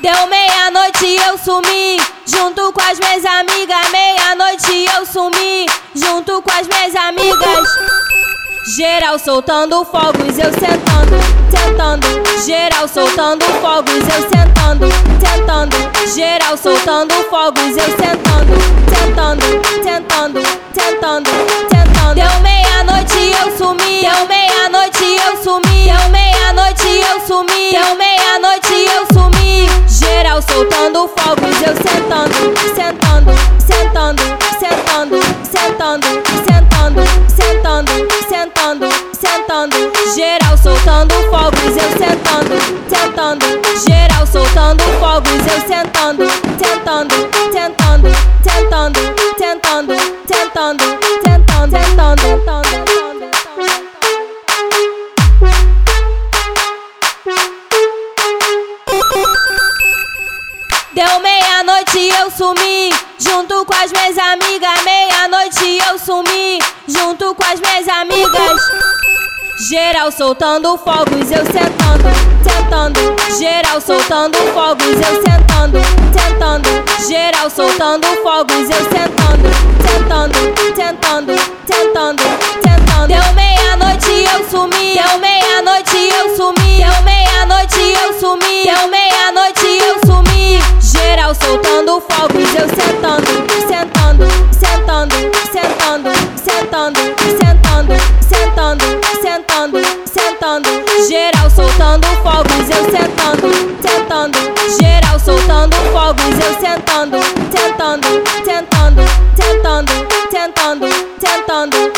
Deu meia-noite e eu sumi, junto com as minhas amigas. Meia-noite eu sumi, junto com as minhas amigas. Geral soltando fogos, eu sentando, sentando. Geral soltando fogos, eu sentando, sentando. Geral soltando fogos, eu sentando, sentando, sentando, sentando, sentando. Deu meia-noite e eu sumi, deu meia-noite e eu sumi, deu meia-noite e eu sumi, deu meia-noite soltando fogos, eu sentando, sentando, sentando, sentando, sentando, sentando, sentando, sentando, sentando. Geral soltando fogos, eu sentando, sentando. Geral soltando fogos, eu sentando, sentando, sentando, sentando, sentando, sentando, Deu meia-noite e eu sumi, junto com as minhas amigas. Meia-noite eu sumi, junto com as minhas amigas. Geral soltando fogos, eu sentando, sentando. Geral soltando fogos, eu sentando, sentando. Geral soltando fogos, eu sentando, sentando, sentando, sentando, sentando. Deu meia-noite eu sumi, deu meia-noite eu sumi, Fogos eu sentando, sentando, sentando, sentando, sentando, sentando, sentando, sentando, sentando, geral soltando fogos, eu sentando, sentando, geral soltando fogos, eu sentando, sentando, sentando, sentando, sentando, sentando.